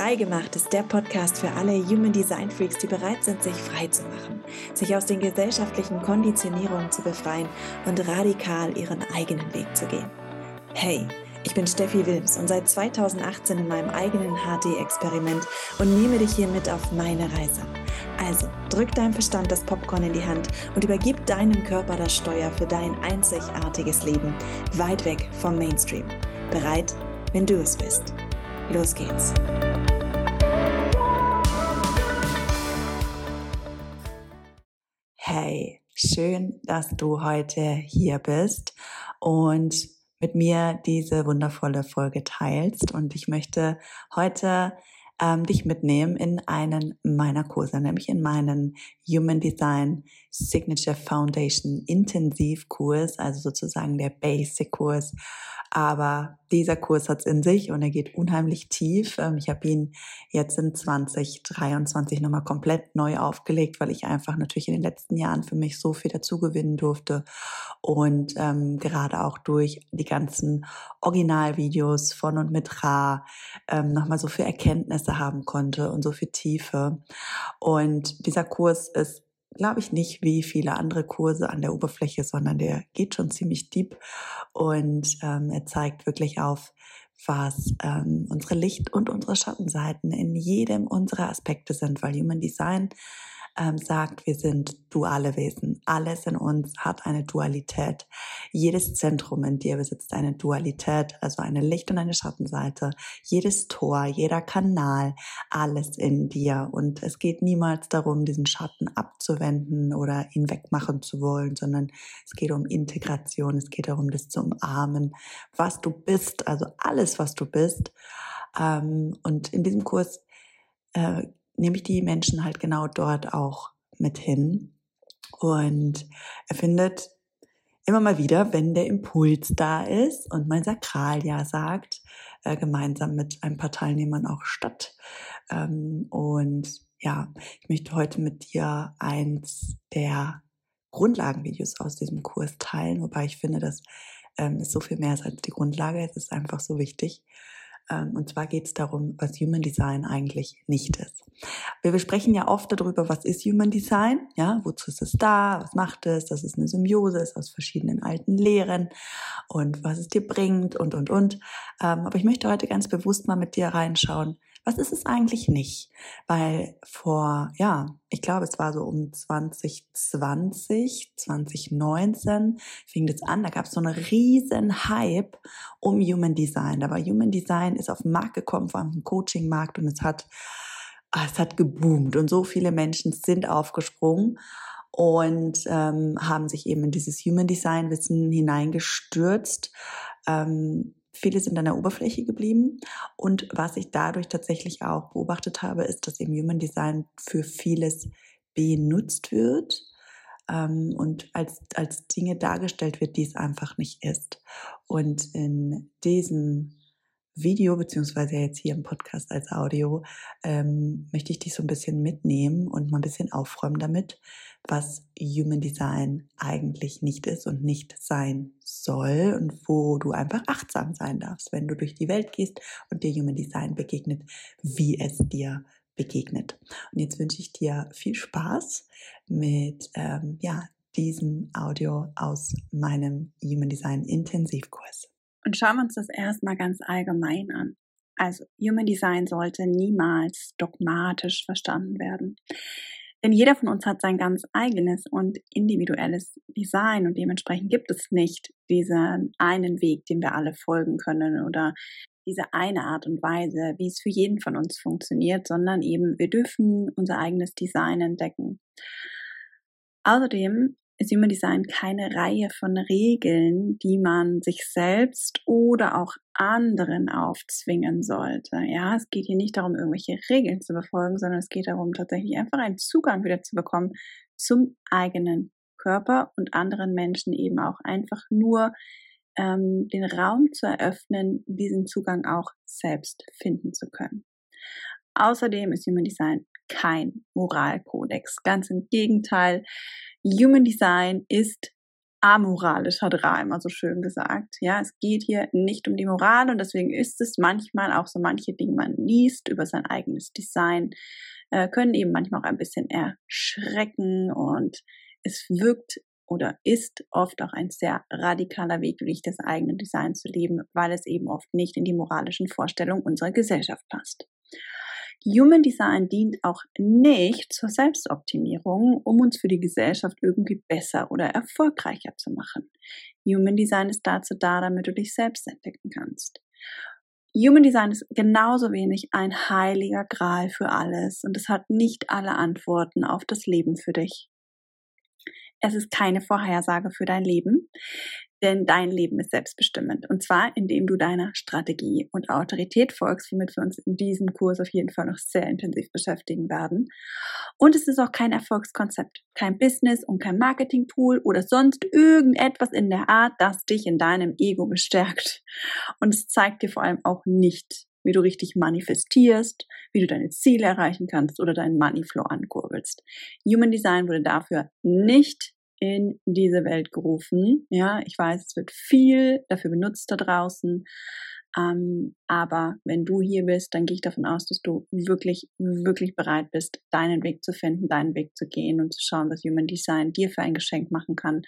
Freigemacht ist der Podcast für alle Human Design Freaks, die bereit sind, sich frei zu machen, sich aus den gesellschaftlichen Konditionierungen zu befreien und radikal ihren eigenen Weg zu gehen. Hey, ich bin Steffi Wilms und seit 2018 in meinem eigenen HD-Experiment und nehme dich hier mit auf meine Reise. Also drück deinem Verstand das Popcorn in die Hand und übergib deinem Körper das Steuer für dein einzigartiges Leben, weit weg vom Mainstream. Bereit, wenn du es bist. Los geht's. Schön, dass du heute hier bist und mit mir diese wundervolle Folge teilst. Und ich möchte heute ähm, dich mitnehmen in einen meiner Kurse, nämlich in meinen Human Design Signature Foundation Intensivkurs, also sozusagen der Basic-Kurs aber dieser Kurs hat's in sich und er geht unheimlich tief. Ähm, ich habe ihn jetzt in 2023 nochmal komplett neu aufgelegt, weil ich einfach natürlich in den letzten Jahren für mich so viel dazu gewinnen durfte. Und ähm, gerade auch durch die ganzen Originalvideos von und mit Ra ähm, nochmal so viel Erkenntnisse haben konnte und so viel Tiefe. Und dieser Kurs ist glaube ich, nicht wie viele andere Kurse an der Oberfläche, sondern der geht schon ziemlich deep. Und ähm, er zeigt wirklich auf, was ähm, unsere Licht- und unsere Schattenseiten in jedem unserer Aspekte sind, weil Human Design ähm, sagt, wir sind duale Wesen. Alles in uns hat eine Dualität. Jedes Zentrum in dir besitzt eine Dualität, also eine Licht- und eine Schattenseite. Jedes Tor, jeder Kanal, alles in dir. Und es geht niemals darum, diesen Schatten abzuwenden oder ihn wegmachen zu wollen, sondern es geht um Integration. Es geht darum, das zu umarmen, was du bist, also alles, was du bist. Ähm, und in diesem Kurs äh, nehme ich die Menschen halt genau dort auch mit hin. Und er findet immer mal wieder, wenn der Impuls da ist und mein Sakral ja sagt, äh, gemeinsam mit ein paar Teilnehmern auch statt. Ähm, und ja, ich möchte heute mit dir eins der Grundlagenvideos aus diesem Kurs teilen, wobei ich finde, dass ähm, es so viel mehr ist als die Grundlage. Es ist einfach so wichtig. Ähm, und zwar geht es darum, was Human Design eigentlich nicht ist. Wir besprechen ja oft darüber, was ist Human Design, ja, wozu ist es da, was macht es, dass es eine Symbiose ist aus verschiedenen alten Lehren und was es dir bringt und, und, und. Ähm, aber ich möchte heute ganz bewusst mal mit dir reinschauen, was ist es eigentlich nicht? Weil vor, ja, ich glaube, es war so um 2020, 2019 fing das an, da gab es so einen riesen Hype um Human Design. War Human Design, ist auf den Markt gekommen, vor allem im Coaching-Markt und es hat, ah, es hat geboomt und so viele Menschen sind aufgesprungen und ähm, haben sich eben in dieses Human Design Wissen hineingestürzt. Ähm, Viele sind an der Oberfläche geblieben. Und was ich dadurch tatsächlich auch beobachtet habe, ist, dass eben Human Design für vieles benutzt wird ähm, und als, als Dinge dargestellt wird, die es einfach nicht ist. Und in diesem Video, beziehungsweise jetzt hier im Podcast als Audio, ähm, möchte ich dich so ein bisschen mitnehmen und mal ein bisschen aufräumen damit, was Human Design eigentlich nicht ist und nicht sein soll und wo du einfach achtsam sein darfst, wenn du durch die Welt gehst und dir Human Design begegnet, wie es dir begegnet. Und jetzt wünsche ich dir viel Spaß mit ähm, ja, diesem Audio aus meinem Human Design Intensivkurs. Und schauen wir uns das erstmal ganz allgemein an. Also Human Design sollte niemals dogmatisch verstanden werden. Denn jeder von uns hat sein ganz eigenes und individuelles Design und dementsprechend gibt es nicht diesen einen Weg, den wir alle folgen können oder diese eine Art und Weise, wie es für jeden von uns funktioniert, sondern eben wir dürfen unser eigenes Design entdecken. Außerdem ist Human Design keine Reihe von Regeln, die man sich selbst oder auch anderen aufzwingen sollte. Ja, es geht hier nicht darum, irgendwelche Regeln zu befolgen, sondern es geht darum, tatsächlich einfach einen Zugang wieder zu bekommen zum eigenen Körper und anderen Menschen eben auch einfach nur ähm, den Raum zu eröffnen, diesen Zugang auch selbst finden zu können. Außerdem ist Human Design kein Moralkodex. Ganz im Gegenteil. Human Design ist amoralisch, hat Ra immer so schön gesagt. Ja, es geht hier nicht um die Moral und deswegen ist es manchmal auch so manche Dinge, man liest über sein eigenes Design, äh, können eben manchmal auch ein bisschen erschrecken und es wirkt oder ist oft auch ein sehr radikaler Weg, wirklich das eigene Design zu leben, weil es eben oft nicht in die moralischen Vorstellungen unserer Gesellschaft passt. Human Design dient auch nicht zur Selbstoptimierung, um uns für die Gesellschaft irgendwie besser oder erfolgreicher zu machen. Human Design ist dazu da, damit du dich selbst entdecken kannst. Human Design ist genauso wenig ein heiliger Gral für alles und es hat nicht alle Antworten auf das Leben für dich. Es ist keine Vorhersage für dein Leben, denn dein Leben ist selbstbestimmend. Und zwar, indem du deiner Strategie und Autorität folgst, womit wir uns in diesem Kurs auf jeden Fall noch sehr intensiv beschäftigen werden. Und es ist auch kein Erfolgskonzept, kein Business und kein Marketing-Tool oder sonst irgendetwas in der Art, das dich in deinem Ego bestärkt. Und es zeigt dir vor allem auch nicht, wie du richtig manifestierst, wie du deine Ziele erreichen kannst oder deinen Moneyflow ankurbelst. Human Design wurde dafür nicht in diese Welt gerufen. Ja, ich weiß, es wird viel dafür benutzt da draußen. Ähm, aber wenn du hier bist, dann gehe ich davon aus, dass du wirklich, wirklich bereit bist, deinen Weg zu finden, deinen Weg zu gehen und zu schauen, was Human Design dir für ein Geschenk machen kann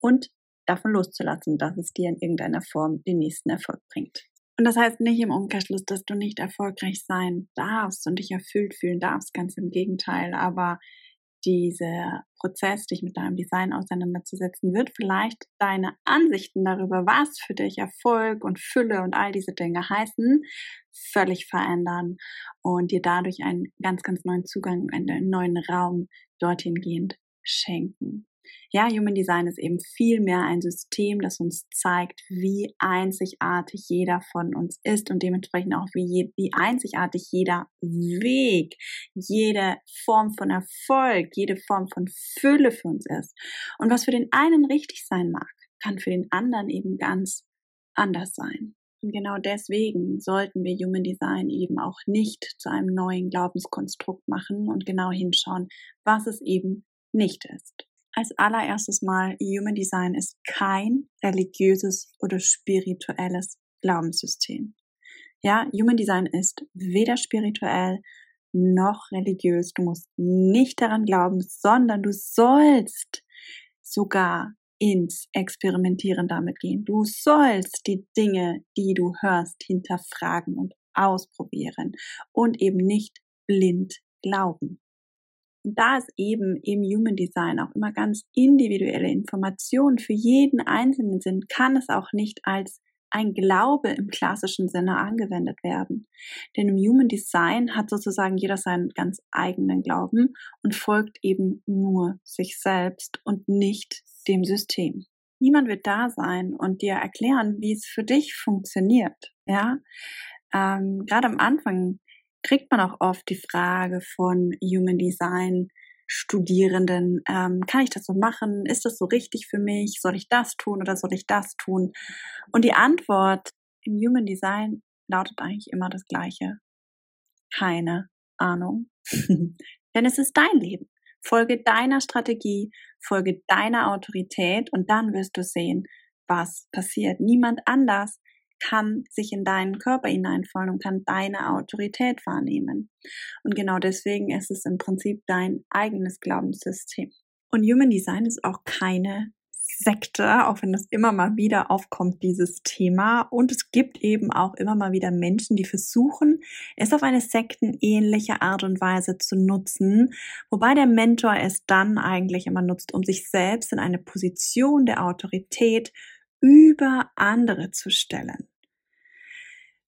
und davon loszulassen, dass es dir in irgendeiner Form den nächsten Erfolg bringt. Und das heißt nicht im Umkehrschluss, dass du nicht erfolgreich sein darfst und dich erfüllt fühlen darfst, ganz im Gegenteil. Aber dieser Prozess, dich mit deinem Design auseinanderzusetzen, wird vielleicht deine Ansichten darüber, was für dich Erfolg und Fülle und all diese Dinge heißen, völlig verändern und dir dadurch einen ganz, ganz neuen Zugang, einen neuen Raum dorthin gehend schenken. Ja, Human Design ist eben viel mehr ein System, das uns zeigt, wie einzigartig jeder von uns ist und dementsprechend auch wie, je, wie einzigartig jeder Weg, jede Form von Erfolg, jede Form von Fülle für uns ist. Und was für den einen richtig sein mag, kann für den anderen eben ganz anders sein. Und genau deswegen sollten wir Human Design eben auch nicht zu einem neuen Glaubenskonstrukt machen und genau hinschauen, was es eben nicht ist als allererstes mal, Human Design ist kein religiöses oder spirituelles Glaubenssystem. Ja, Human Design ist weder spirituell noch religiös. Du musst nicht daran glauben, sondern du sollst sogar ins Experimentieren damit gehen. Du sollst die Dinge, die du hörst, hinterfragen und ausprobieren und eben nicht blind glauben. Und da es eben im Human Design auch immer ganz individuelle Informationen für jeden Einzelnen sind, kann es auch nicht als ein Glaube im klassischen Sinne angewendet werden. Denn im Human Design hat sozusagen jeder seinen ganz eigenen Glauben und folgt eben nur sich selbst und nicht dem System. Niemand wird da sein und dir erklären, wie es für dich funktioniert. Ja, ähm, gerade am Anfang kriegt man auch oft die Frage von Human Design Studierenden, ähm, kann ich das so machen? Ist das so richtig für mich? Soll ich das tun oder soll ich das tun? Und die Antwort im Human Design lautet eigentlich immer das gleiche. Keine Ahnung. Denn es ist dein Leben. Folge deiner Strategie, folge deiner Autorität und dann wirst du sehen, was passiert. Niemand anders kann sich in deinen Körper hineinfallen und kann deine Autorität wahrnehmen. Und genau deswegen ist es im Prinzip dein eigenes Glaubenssystem. Und Human Design ist auch keine Sekte, auch wenn das immer mal wieder aufkommt, dieses Thema. Und es gibt eben auch immer mal wieder Menschen, die versuchen, es auf eine sektenähnliche Art und Weise zu nutzen, wobei der Mentor es dann eigentlich immer nutzt, um sich selbst in eine Position der Autorität über andere zu stellen.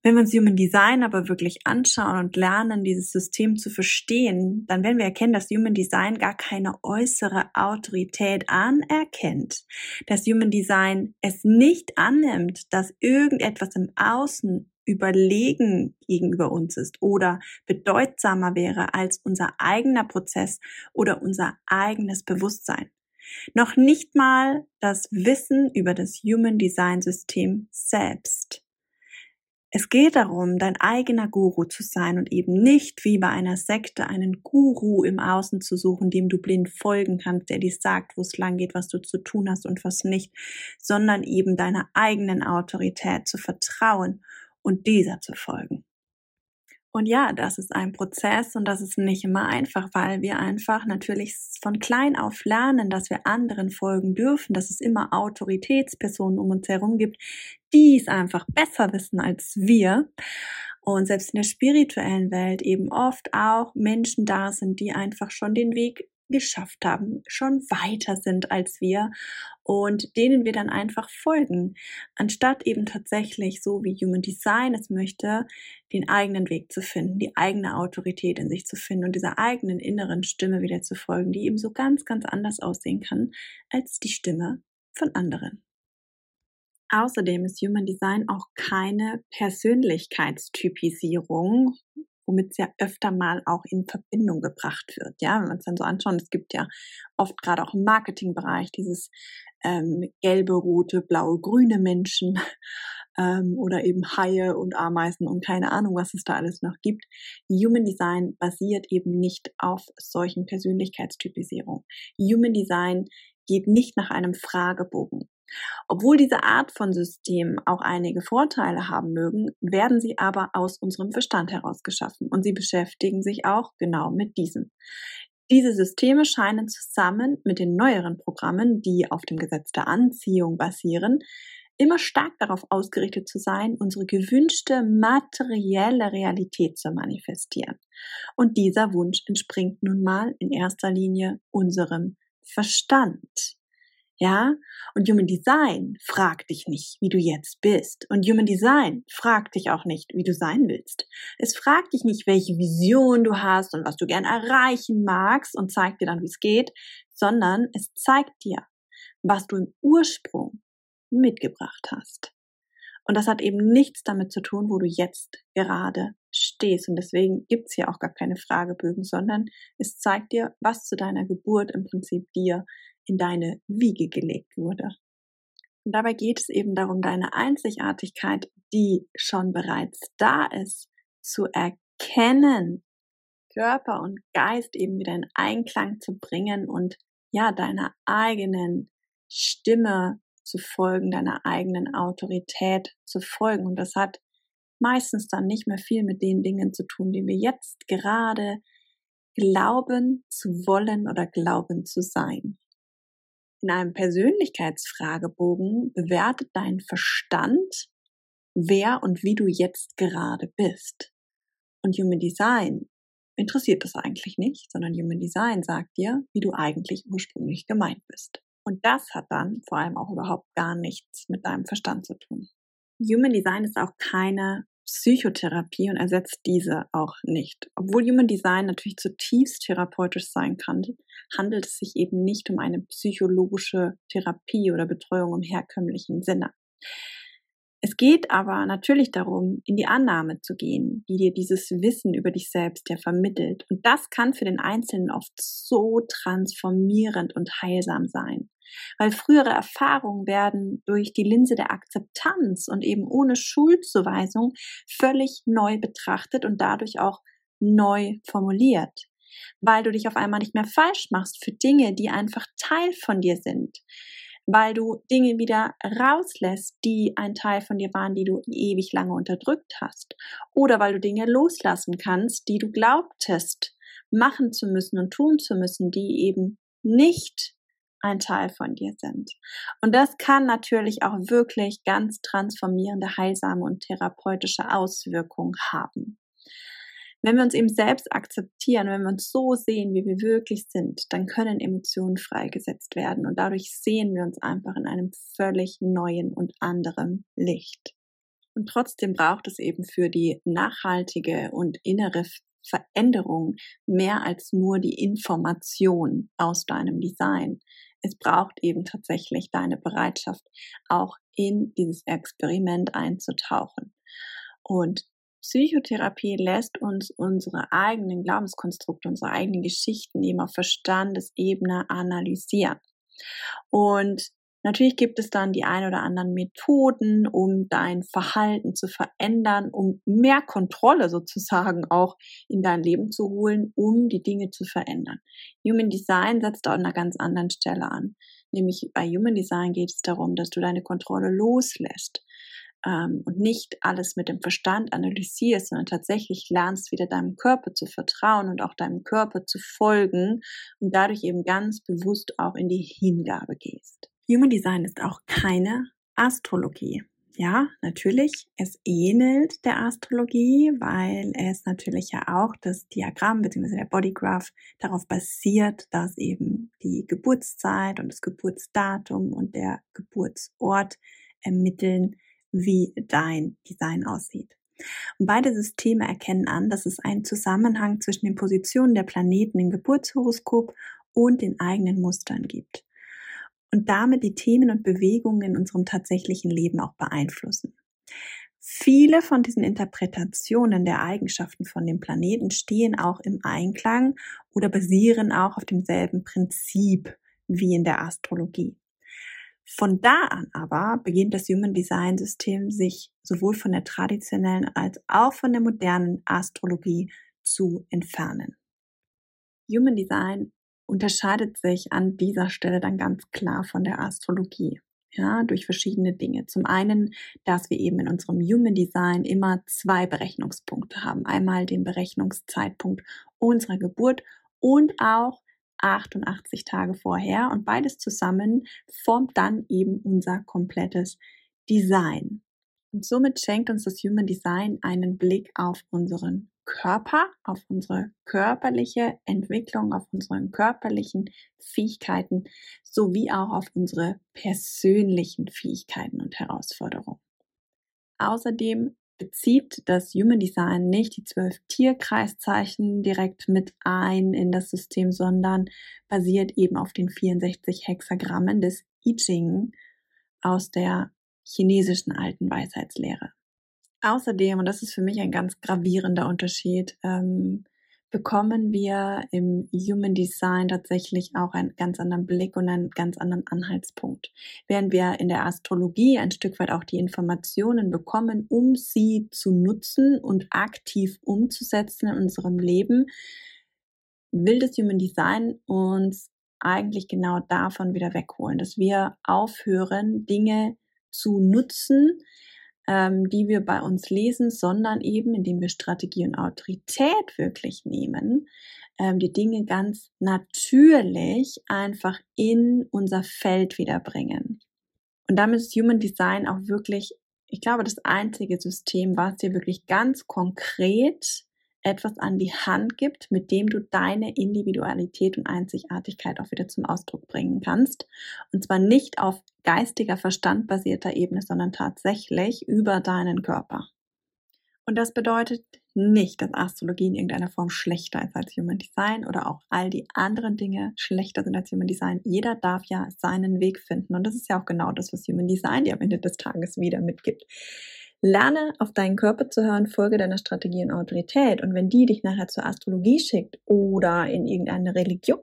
Wenn wir uns Human Design aber wirklich anschauen und lernen, dieses System zu verstehen, dann werden wir erkennen, dass Human Design gar keine äußere Autorität anerkennt. Dass Human Design es nicht annimmt, dass irgendetwas im Außen überlegen gegenüber uns ist oder bedeutsamer wäre als unser eigener Prozess oder unser eigenes Bewusstsein. Noch nicht mal das Wissen über das Human Design System selbst. Es geht darum, dein eigener Guru zu sein und eben nicht wie bei einer Sekte einen Guru im Außen zu suchen, dem du blind folgen kannst, der dir sagt, wo es lang geht, was du zu tun hast und was nicht, sondern eben deiner eigenen Autorität zu vertrauen und dieser zu folgen. Und ja, das ist ein Prozess und das ist nicht immer einfach, weil wir einfach natürlich von klein auf lernen, dass wir anderen folgen dürfen, dass es immer Autoritätspersonen um uns herum gibt, die es einfach besser wissen als wir. Und selbst in der spirituellen Welt eben oft auch Menschen da sind, die einfach schon den Weg geschafft haben, schon weiter sind als wir und denen wir dann einfach folgen, anstatt eben tatsächlich so wie Human Design es möchte, den eigenen Weg zu finden, die eigene Autorität in sich zu finden und dieser eigenen inneren Stimme wieder zu folgen, die eben so ganz, ganz anders aussehen kann als die Stimme von anderen. Außerdem ist Human Design auch keine Persönlichkeitstypisierung, womit es ja öfter mal auch in Verbindung gebracht wird. Ja, wenn wir uns dann so anschauen, es gibt ja oft gerade auch im Marketingbereich dieses ähm, gelbe, rote, blaue, grüne Menschen ähm, oder eben Haie und Ameisen und keine Ahnung, was es da alles noch gibt. Human Design basiert eben nicht auf solchen Persönlichkeitstypisierungen. Human Design geht nicht nach einem Fragebogen. Obwohl diese Art von System auch einige Vorteile haben mögen, werden sie aber aus unserem Verstand heraus geschaffen und sie beschäftigen sich auch genau mit diesem. Diese Systeme scheinen zusammen mit den neueren Programmen, die auf dem Gesetz der Anziehung basieren, immer stark darauf ausgerichtet zu sein, unsere gewünschte materielle Realität zu manifestieren. Und dieser Wunsch entspringt nun mal in erster Linie unserem Verstand. Ja? Und Human Design fragt dich nicht, wie du jetzt bist. Und Human Design fragt dich auch nicht, wie du sein willst. Es fragt dich nicht, welche Vision du hast und was du gern erreichen magst und zeigt dir dann, wie es geht, sondern es zeigt dir, was du im Ursprung mitgebracht hast. Und das hat eben nichts damit zu tun, wo du jetzt gerade stehst. Und deswegen gibt's hier auch gar keine Fragebögen, sondern es zeigt dir, was zu deiner Geburt im Prinzip dir in deine Wiege gelegt wurde. Und dabei geht es eben darum, deine Einzigartigkeit, die schon bereits da ist, zu erkennen, Körper und Geist eben wieder in Einklang zu bringen und ja, deiner eigenen Stimme zu folgen, deiner eigenen Autorität zu folgen. Und das hat meistens dann nicht mehr viel mit den Dingen zu tun, die wir jetzt gerade glauben zu wollen oder glauben zu sein. In einem Persönlichkeitsfragebogen bewertet dein Verstand, wer und wie du jetzt gerade bist. Und Human Design interessiert das eigentlich nicht, sondern Human Design sagt dir, wie du eigentlich ursprünglich gemeint bist. Und das hat dann vor allem auch überhaupt gar nichts mit deinem Verstand zu tun. Human Design ist auch keine Psychotherapie und ersetzt diese auch nicht. Obwohl Human Design natürlich zutiefst therapeutisch sein kann, handelt es sich eben nicht um eine psychologische Therapie oder Betreuung im herkömmlichen Sinne. Es geht aber natürlich darum, in die Annahme zu gehen, die dir dieses Wissen über dich selbst ja vermittelt. Und das kann für den Einzelnen oft so transformierend und heilsam sein. Weil frühere Erfahrungen werden durch die Linse der Akzeptanz und eben ohne Schuldzuweisung völlig neu betrachtet und dadurch auch neu formuliert. Weil du dich auf einmal nicht mehr falsch machst für Dinge, die einfach Teil von dir sind weil du Dinge wieder rauslässt, die ein Teil von dir waren, die du ewig lange unterdrückt hast. Oder weil du Dinge loslassen kannst, die du glaubtest, machen zu müssen und tun zu müssen, die eben nicht ein Teil von dir sind. Und das kann natürlich auch wirklich ganz transformierende, heilsame und therapeutische Auswirkungen haben. Wenn wir uns eben selbst akzeptieren, wenn wir uns so sehen, wie wir wirklich sind, dann können Emotionen freigesetzt werden und dadurch sehen wir uns einfach in einem völlig neuen und anderen Licht. Und trotzdem braucht es eben für die nachhaltige und innere Veränderung mehr als nur die Information aus deinem Design. Es braucht eben tatsächlich deine Bereitschaft, auch in dieses Experiment einzutauchen. Und Psychotherapie lässt uns unsere eigenen Glaubenskonstrukte, unsere eigenen Geschichten eben auf Verstandesebene analysieren. Und Natürlich gibt es dann die ein oder anderen Methoden, um dein Verhalten zu verändern, um mehr Kontrolle sozusagen auch in dein Leben zu holen, um die Dinge zu verändern. Human Design setzt da an einer ganz anderen Stelle an. Nämlich bei Human Design geht es darum, dass du deine Kontrolle loslässt ähm, und nicht alles mit dem Verstand analysierst, sondern tatsächlich lernst, wieder deinem Körper zu vertrauen und auch deinem Körper zu folgen und dadurch eben ganz bewusst auch in die Hingabe gehst. Human Design ist auch keine Astrologie. Ja, natürlich, es ähnelt der Astrologie, weil es natürlich ja auch das Diagramm bzw. der Bodygraph darauf basiert, dass eben die Geburtszeit und das Geburtsdatum und der Geburtsort ermitteln, wie dein Design aussieht. Und beide Systeme erkennen an, dass es einen Zusammenhang zwischen den Positionen der Planeten im Geburtshoroskop und den eigenen Mustern gibt und damit die Themen und Bewegungen in unserem tatsächlichen Leben auch beeinflussen. Viele von diesen Interpretationen der Eigenschaften von dem Planeten stehen auch im Einklang oder basieren auch auf demselben Prinzip wie in der Astrologie. Von da an aber beginnt das Human Design System sich sowohl von der traditionellen als auch von der modernen Astrologie zu entfernen. Human Design unterscheidet sich an dieser Stelle dann ganz klar von der Astrologie. Ja, durch verschiedene Dinge. Zum einen, dass wir eben in unserem Human Design immer zwei Berechnungspunkte haben. Einmal den Berechnungszeitpunkt unserer Geburt und auch 88 Tage vorher. Und beides zusammen formt dann eben unser komplettes Design. Und somit schenkt uns das Human Design einen Blick auf unseren Körper, auf unsere körperliche Entwicklung, auf unsere körperlichen Fähigkeiten sowie auch auf unsere persönlichen Fähigkeiten und Herausforderungen. Außerdem bezieht das Human Design nicht die zwölf Tierkreiszeichen direkt mit ein in das System, sondern basiert eben auf den 64 Hexagrammen des I Ching aus der chinesischen alten Weisheitslehre. Außerdem, und das ist für mich ein ganz gravierender Unterschied, ähm, bekommen wir im Human Design tatsächlich auch einen ganz anderen Blick und einen ganz anderen Anhaltspunkt. Während wir in der Astrologie ein Stück weit auch die Informationen bekommen, um sie zu nutzen und aktiv umzusetzen in unserem Leben, will das Human Design uns eigentlich genau davon wieder wegholen, dass wir aufhören, Dinge zu nutzen, ähm, die wir bei uns lesen, sondern eben, indem wir Strategie und Autorität wirklich nehmen, ähm, die Dinge ganz natürlich einfach in unser Feld wiederbringen. Und damit ist Human Design auch wirklich, ich glaube, das einzige System, was dir wirklich ganz konkret etwas an die Hand gibt, mit dem du deine Individualität und Einzigartigkeit auch wieder zum Ausdruck bringen kannst. Und zwar nicht auf geistiger, verstandbasierter Ebene, sondern tatsächlich über deinen Körper. Und das bedeutet nicht, dass Astrologie in irgendeiner Form schlechter ist als Human Design oder auch all die anderen Dinge schlechter sind als Human Design. Jeder darf ja seinen Weg finden. Und das ist ja auch genau das, was Human Design dir am Ende des Tages wieder mitgibt. Lerne auf deinen Körper zu hören, folge deiner Strategie und Autorität. Und wenn die dich nachher zur Astrologie schickt oder in irgendeine Religion,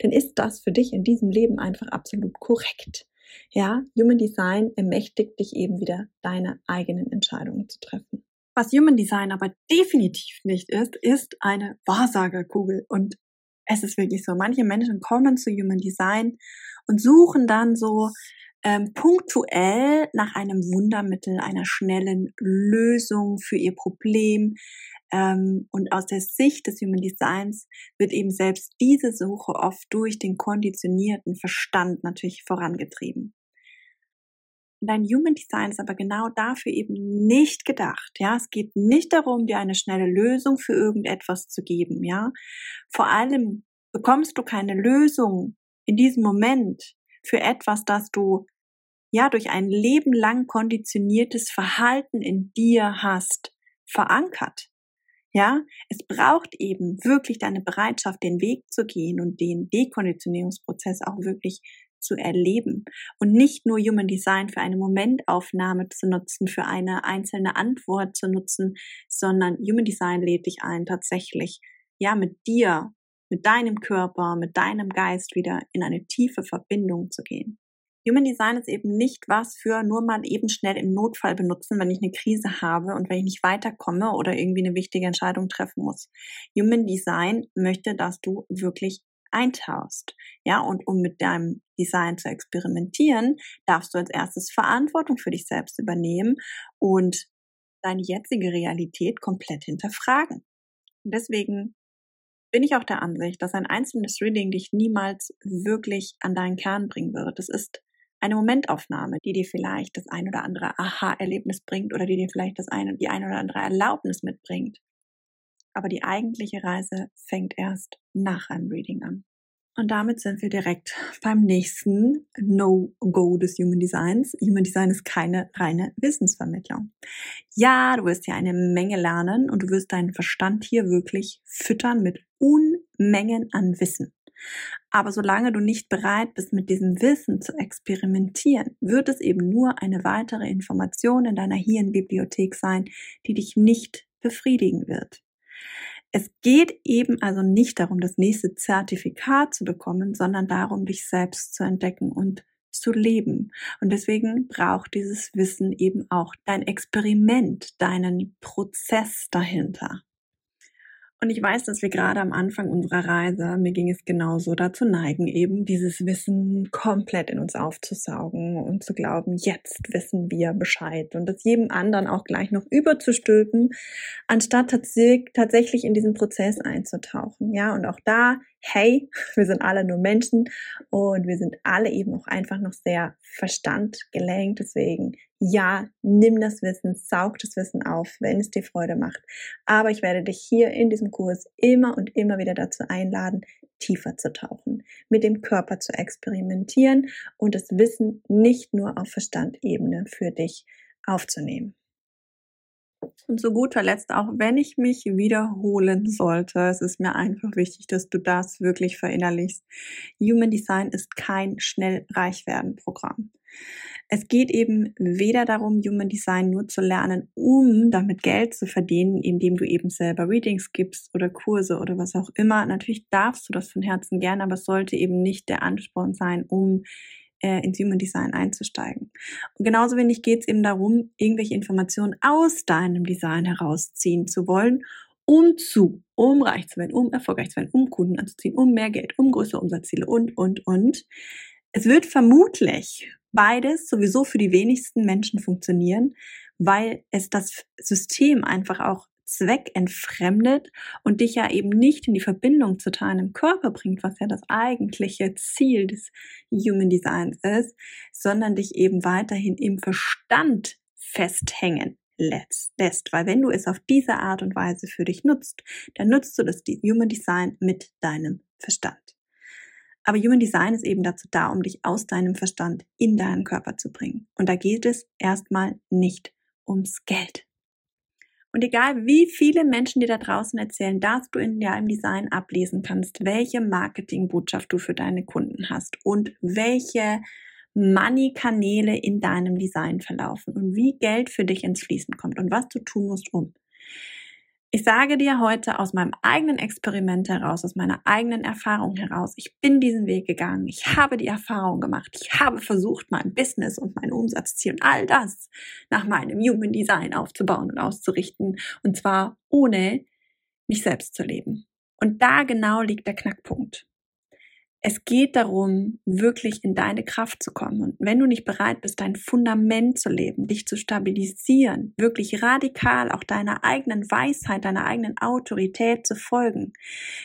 dann ist das für dich in diesem Leben einfach absolut korrekt. Ja, Human Design ermächtigt dich eben wieder, deine eigenen Entscheidungen zu treffen. Was Human Design aber definitiv nicht ist, ist eine Wahrsagerkugel. Und es ist wirklich so, manche Menschen kommen zu Human Design und suchen dann so ähm, punktuell nach einem Wundermittel, einer schnellen Lösung für ihr Problem. Ähm, und aus der Sicht des Human Designs wird eben selbst diese Suche oft durch den konditionierten Verstand natürlich vorangetrieben. Dein Human Design ist aber genau dafür eben nicht gedacht. Ja, es geht nicht darum, dir eine schnelle Lösung für irgendetwas zu geben. Ja, vor allem bekommst du keine Lösung in diesem Moment für etwas, das du ja durch ein Leben lang konditioniertes Verhalten in dir hast, verankert. Ja, es braucht eben wirklich deine Bereitschaft, den Weg zu gehen und den Dekonditionierungsprozess auch wirklich zu erleben und nicht nur Human Design für eine Momentaufnahme zu nutzen, für eine einzelne Antwort zu nutzen, sondern Human Design lädt dich ein, tatsächlich ja mit dir mit deinem Körper, mit deinem Geist wieder in eine tiefe Verbindung zu gehen. Human Design ist eben nicht was für nur mal eben schnell im Notfall benutzen, wenn ich eine Krise habe und wenn ich nicht weiterkomme oder irgendwie eine wichtige Entscheidung treffen muss. Human Design möchte, dass du wirklich eintauchst. Ja, und um mit deinem Design zu experimentieren, darfst du als erstes Verantwortung für dich selbst übernehmen und deine jetzige Realität komplett hinterfragen. Und deswegen bin ich auch der Ansicht, dass ein einzelnes Reading dich niemals wirklich an deinen Kern bringen wird. Es ist eine Momentaufnahme, die dir vielleicht das ein oder andere Aha-Erlebnis bringt oder die dir vielleicht das eine, die ein oder andere Erlaubnis mitbringt. Aber die eigentliche Reise fängt erst nach einem Reading an. Und damit sind wir direkt beim nächsten No-Go des Human Designs. Human Design ist keine reine Wissensvermittlung. Ja, du wirst hier eine Menge lernen und du wirst deinen Verstand hier wirklich füttern mit Unmengen an Wissen. Aber solange du nicht bereit bist, mit diesem Wissen zu experimentieren, wird es eben nur eine weitere Information in deiner Hirnbibliothek sein, die dich nicht befriedigen wird. Es geht eben also nicht darum, das nächste Zertifikat zu bekommen, sondern darum, dich selbst zu entdecken und zu leben. Und deswegen braucht dieses Wissen eben auch dein Experiment, deinen Prozess dahinter. Und ich weiß, dass wir gerade am Anfang unserer Reise, mir ging es genauso, dazu neigen, eben dieses Wissen komplett in uns aufzusaugen und zu glauben, jetzt wissen wir Bescheid und das jedem anderen auch gleich noch überzustülpen, anstatt tatsächlich in diesen Prozess einzutauchen. Ja, und auch da hey, wir sind alle nur Menschen und wir sind alle eben auch einfach noch sehr verstandgelenkt. Deswegen, ja, nimm das Wissen, saug das Wissen auf, wenn es dir Freude macht. Aber ich werde dich hier in diesem Kurs immer und immer wieder dazu einladen, tiefer zu tauchen, mit dem Körper zu experimentieren und das Wissen nicht nur auf Verstandebene für dich aufzunehmen. Und zu guter Letzt, auch wenn ich mich wiederholen sollte, es ist mir einfach wichtig, dass du das wirklich verinnerlichst. Human Design ist kein schnell reich werden Programm. Es geht eben weder darum, Human Design nur zu lernen, um damit Geld zu verdienen, indem du eben selber Readings gibst oder Kurse oder was auch immer. Natürlich darfst du das von Herzen gerne, aber es sollte eben nicht der Ansporn sein, um äh, ins Human Design einzusteigen. Und genauso wenig geht es eben darum, irgendwelche Informationen aus deinem Design herausziehen zu wollen, um zu, um reich zu werden, um erfolgreich zu werden, um Kunden anzuziehen, um mehr Geld, um größere Umsatzziele und, und, und. Es wird vermutlich beides sowieso für die wenigsten Menschen funktionieren, weil es das System einfach auch zweckentfremdet und dich ja eben nicht in die Verbindung zu deinem Körper bringt, was ja das eigentliche Ziel des Human Designs ist, sondern dich eben weiterhin im Verstand festhängen lässt. Weil wenn du es auf diese Art und Weise für dich nutzt, dann nutzt du das Human Design mit deinem Verstand. Aber Human Design ist eben dazu da, um dich aus deinem Verstand in deinen Körper zu bringen. Und da geht es erstmal nicht ums Geld. Und egal wie viele Menschen dir da draußen erzählen, dass du in deinem Design ablesen kannst, welche Marketingbotschaft du für deine Kunden hast und welche Money-Kanäle in deinem Design verlaufen und wie Geld für dich ins Fließen kommt und was du tun musst, um. Ich sage dir heute aus meinem eigenen Experiment heraus, aus meiner eigenen Erfahrung heraus, ich bin diesen Weg gegangen, ich habe die Erfahrung gemacht, ich habe versucht, mein Business und mein Umsatzziel und all das nach meinem Human Design aufzubauen und auszurichten, und zwar ohne mich selbst zu leben. Und da genau liegt der Knackpunkt. Es geht darum, wirklich in deine Kraft zu kommen. Und wenn du nicht bereit bist, dein Fundament zu leben, dich zu stabilisieren, wirklich radikal auch deiner eigenen Weisheit, deiner eigenen Autorität zu folgen,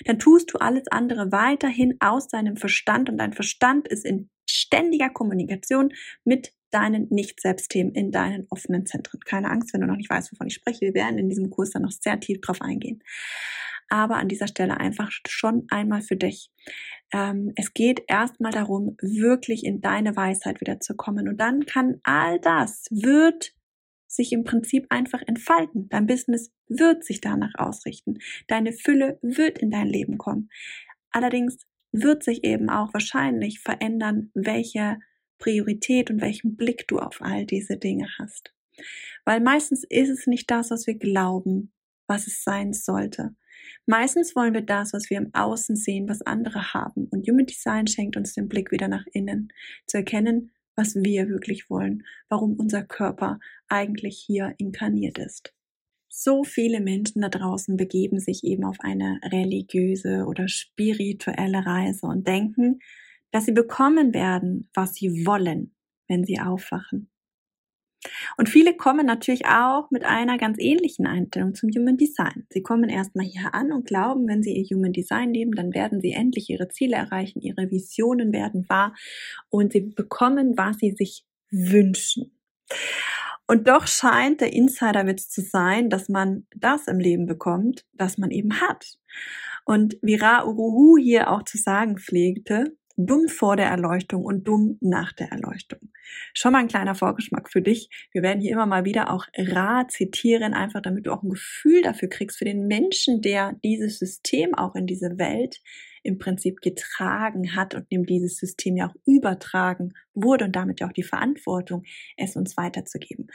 dann tust du alles andere weiterhin aus deinem Verstand und dein Verstand ist in ständiger Kommunikation mit deinen Nicht-Selbstthemen in deinen offenen Zentren. Keine Angst, wenn du noch nicht weißt, wovon ich spreche. Wir werden in diesem Kurs dann noch sehr tief drauf eingehen aber an dieser Stelle einfach schon einmal für dich. Ähm, es geht erstmal darum, wirklich in deine Weisheit wieder zu kommen. Und dann kann all das, wird sich im Prinzip einfach entfalten. Dein Business wird sich danach ausrichten. Deine Fülle wird in dein Leben kommen. Allerdings wird sich eben auch wahrscheinlich verändern, welche Priorität und welchen Blick du auf all diese Dinge hast. Weil meistens ist es nicht das, was wir glauben, was es sein sollte. Meistens wollen wir das, was wir im Außen sehen, was andere haben. Und Human Design schenkt uns den Blick wieder nach innen, zu erkennen, was wir wirklich wollen, warum unser Körper eigentlich hier inkarniert ist. So viele Menschen da draußen begeben sich eben auf eine religiöse oder spirituelle Reise und denken, dass sie bekommen werden, was sie wollen, wenn sie aufwachen. Und viele kommen natürlich auch mit einer ganz ähnlichen Einstellung zum Human Design. Sie kommen erstmal hier an und glauben, wenn sie ihr Human Design leben, dann werden sie endlich ihre Ziele erreichen, ihre Visionen werden wahr und sie bekommen, was sie sich wünschen. Und doch scheint der Insiderwitz zu sein, dass man das im Leben bekommt, das man eben hat. Und wie Ra Uruhu hier auch zu sagen pflegte, dumm vor der Erleuchtung und dumm nach der Erleuchtung. Schon mal ein kleiner Vorgeschmack für dich. Wir werden hier immer mal wieder auch Ra zitieren, einfach damit du auch ein Gefühl dafür kriegst, für den Menschen, der dieses System auch in diese Welt im Prinzip getragen hat und dem dieses System ja auch übertragen wurde und damit ja auch die Verantwortung, es uns weiterzugeben.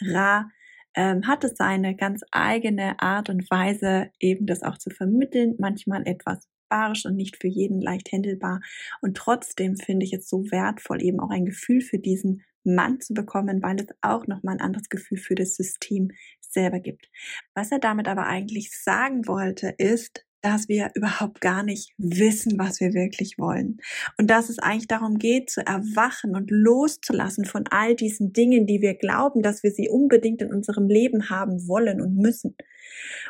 Ra ähm, hat es seine ganz eigene Art und Weise, eben das auch zu vermitteln, manchmal etwas barbarisch und nicht für jeden leicht händelbar. Und trotzdem finde ich es so wertvoll, eben auch ein Gefühl für diesen Mann zu bekommen, weil es auch nochmal ein anderes Gefühl für das System selber gibt. Was er damit aber eigentlich sagen wollte, ist, dass wir überhaupt gar nicht wissen, was wir wirklich wollen. Und dass es eigentlich darum geht, zu erwachen und loszulassen von all diesen Dingen, die wir glauben, dass wir sie unbedingt in unserem Leben haben wollen und müssen.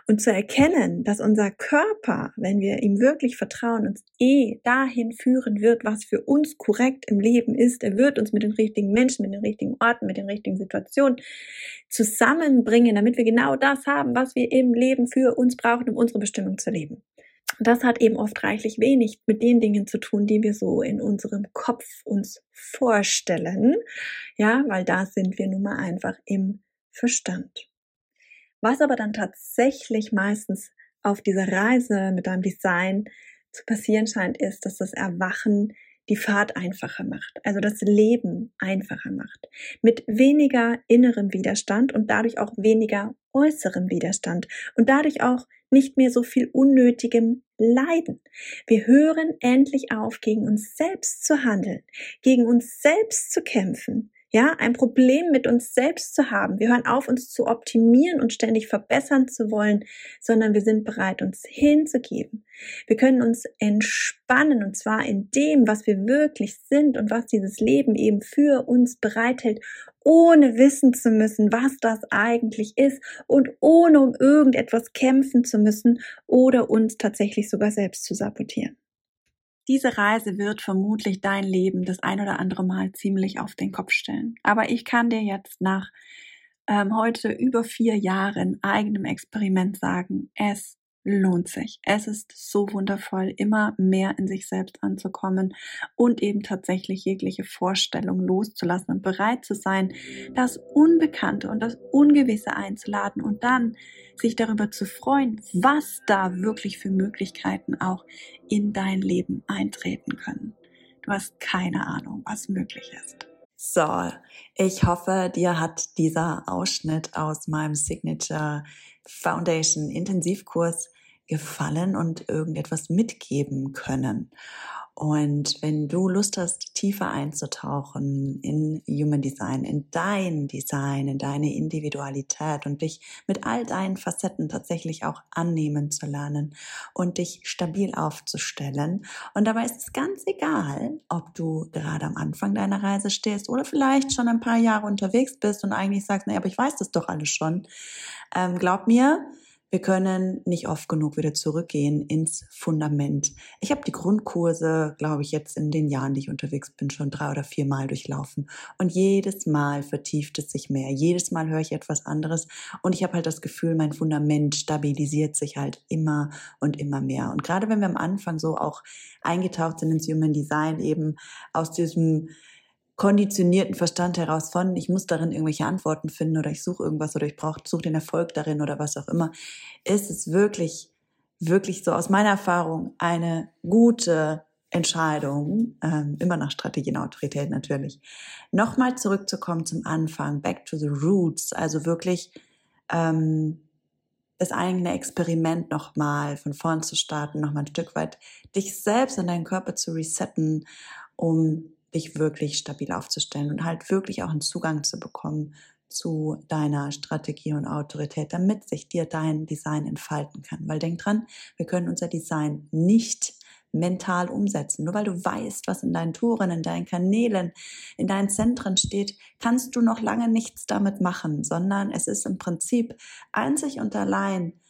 Und zu erkennen, dass unser Körper, wenn wir ihm wirklich vertrauen, uns eh dahin führen wird, was für uns korrekt im Leben ist. Er wird uns mit den richtigen Menschen, mit den richtigen Orten, mit den richtigen Situationen zusammenbringen, damit wir genau das haben, was wir im Leben für uns brauchen, um unsere Bestimmung zu leben. Das hat eben oft reichlich wenig mit den Dingen zu tun, die wir so in unserem Kopf uns vorstellen. Ja, weil da sind wir nun mal einfach im Verstand. Was aber dann tatsächlich meistens auf dieser Reise mit deinem Design zu passieren scheint, ist, dass das Erwachen die Fahrt einfacher macht, also das Leben einfacher macht, mit weniger innerem Widerstand und dadurch auch weniger äußerem Widerstand. Und dadurch auch nicht mehr so viel unnötigem Leiden. Wir hören endlich auf, gegen uns selbst zu handeln, gegen uns selbst zu kämpfen, ja, ein Problem mit uns selbst zu haben. Wir hören auf, uns zu optimieren und ständig verbessern zu wollen, sondern wir sind bereit, uns hinzugeben. Wir können uns entspannen und zwar in dem, was wir wirklich sind und was dieses Leben eben für uns bereithält, ohne wissen zu müssen, was das eigentlich ist und ohne um irgendetwas kämpfen zu müssen oder uns tatsächlich sogar selbst zu sabotieren. Diese Reise wird vermutlich dein Leben das ein oder andere Mal ziemlich auf den Kopf stellen. Aber ich kann dir jetzt nach ähm, heute über vier Jahren eigenem Experiment sagen, es lohnt sich. Es ist so wundervoll, immer mehr in sich selbst anzukommen und eben tatsächlich jegliche Vorstellung loszulassen und bereit zu sein, das Unbekannte und das Ungewisse einzuladen und dann sich darüber zu freuen, was da wirklich für Möglichkeiten auch in dein Leben eintreten können. Du hast keine Ahnung, was möglich ist. So, ich hoffe, dir hat dieser Ausschnitt aus meinem Signature Foundation Intensivkurs gefallen und irgendetwas mitgeben können. Und wenn du Lust hast, tiefer einzutauchen in Human Design, in dein Design, in deine Individualität und dich mit all deinen Facetten tatsächlich auch annehmen zu lernen und dich stabil aufzustellen. Und dabei ist es ganz egal, ob du gerade am Anfang deiner Reise stehst oder vielleicht schon ein paar Jahre unterwegs bist und eigentlich sagst, naja, aber ich weiß das doch alles schon. Ähm, glaub mir, wir können nicht oft genug wieder zurückgehen ins Fundament. Ich habe die Grundkurse, glaube ich, jetzt in den Jahren, die ich unterwegs bin, schon drei oder vier Mal durchlaufen. Und jedes Mal vertieft es sich mehr. Jedes Mal höre ich etwas anderes. Und ich habe halt das Gefühl, mein Fundament stabilisiert sich halt immer und immer mehr. Und gerade wenn wir am Anfang so auch eingetaucht sind ins Human Design, eben aus diesem konditionierten Verstand heraus von, ich muss darin irgendwelche Antworten finden oder ich suche irgendwas oder ich brauche, suche den Erfolg darin oder was auch immer, ist es wirklich, wirklich so aus meiner Erfahrung eine gute Entscheidung, ähm, immer nach Strategie und Autorität natürlich, nochmal zurückzukommen zum Anfang, back to the roots, also wirklich ähm, das eigene Experiment nochmal von vorn zu starten, nochmal ein Stück weit dich selbst und deinen Körper zu resetten, um dich wirklich stabil aufzustellen und halt wirklich auch einen Zugang zu bekommen zu deiner Strategie und Autorität, damit sich dir dein Design entfalten kann. Weil denk dran, wir können unser Design nicht mental umsetzen. Nur weil du weißt, was in deinen Touren, in deinen Kanälen, in deinen Zentren steht, kannst du noch lange nichts damit machen, sondern es ist im Prinzip einzig und allein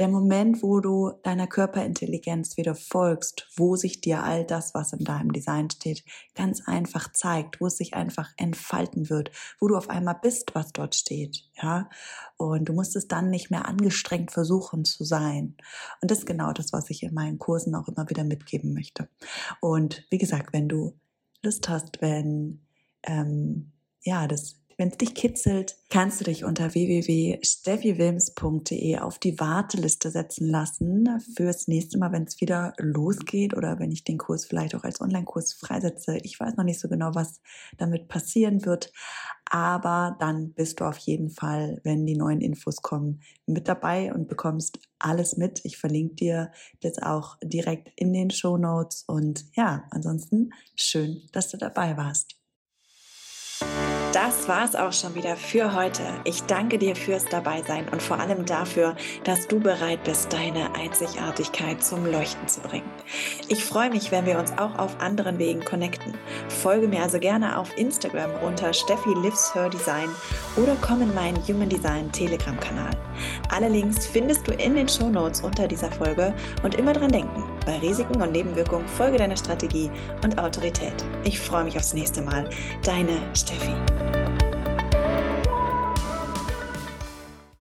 der Moment, wo du deiner Körperintelligenz wieder folgst, wo sich dir all das, was in deinem Design steht, ganz einfach zeigt, wo es sich einfach entfalten wird, wo du auf einmal bist, was dort steht, ja. Und du musst es dann nicht mehr angestrengt versuchen zu sein. Und das ist genau das, was ich in meinen Kursen auch immer wieder mitgeben möchte. Und wie gesagt, wenn du Lust hast, wenn ähm, ja das wenn es dich kitzelt, kannst du dich unter www.steffiwilms.de auf die Warteliste setzen lassen fürs nächste Mal, wenn es wieder losgeht oder wenn ich den Kurs vielleicht auch als Online-Kurs freisetze. Ich weiß noch nicht so genau, was damit passieren wird, aber dann bist du auf jeden Fall, wenn die neuen Infos kommen, mit dabei und bekommst alles mit. Ich verlinke dir das auch direkt in den Show Notes und ja, ansonsten schön, dass du dabei warst. Das war es auch schon wieder für heute. Ich danke dir fürs Dabeisein und vor allem dafür, dass du bereit bist, deine Einzigartigkeit zum Leuchten zu bringen. Ich freue mich, wenn wir uns auch auf anderen Wegen connecten. Folge mir also gerne auf Instagram unter Steffi Lives Her Design oder komm in meinen Human Design Telegram-Kanal. Alle Links findest du in den Show Notes unter dieser Folge und immer dran denken, bei Risiken und Nebenwirkungen folge deiner Strategie und Autorität. Ich freue mich aufs nächste Mal. Deine Steffi.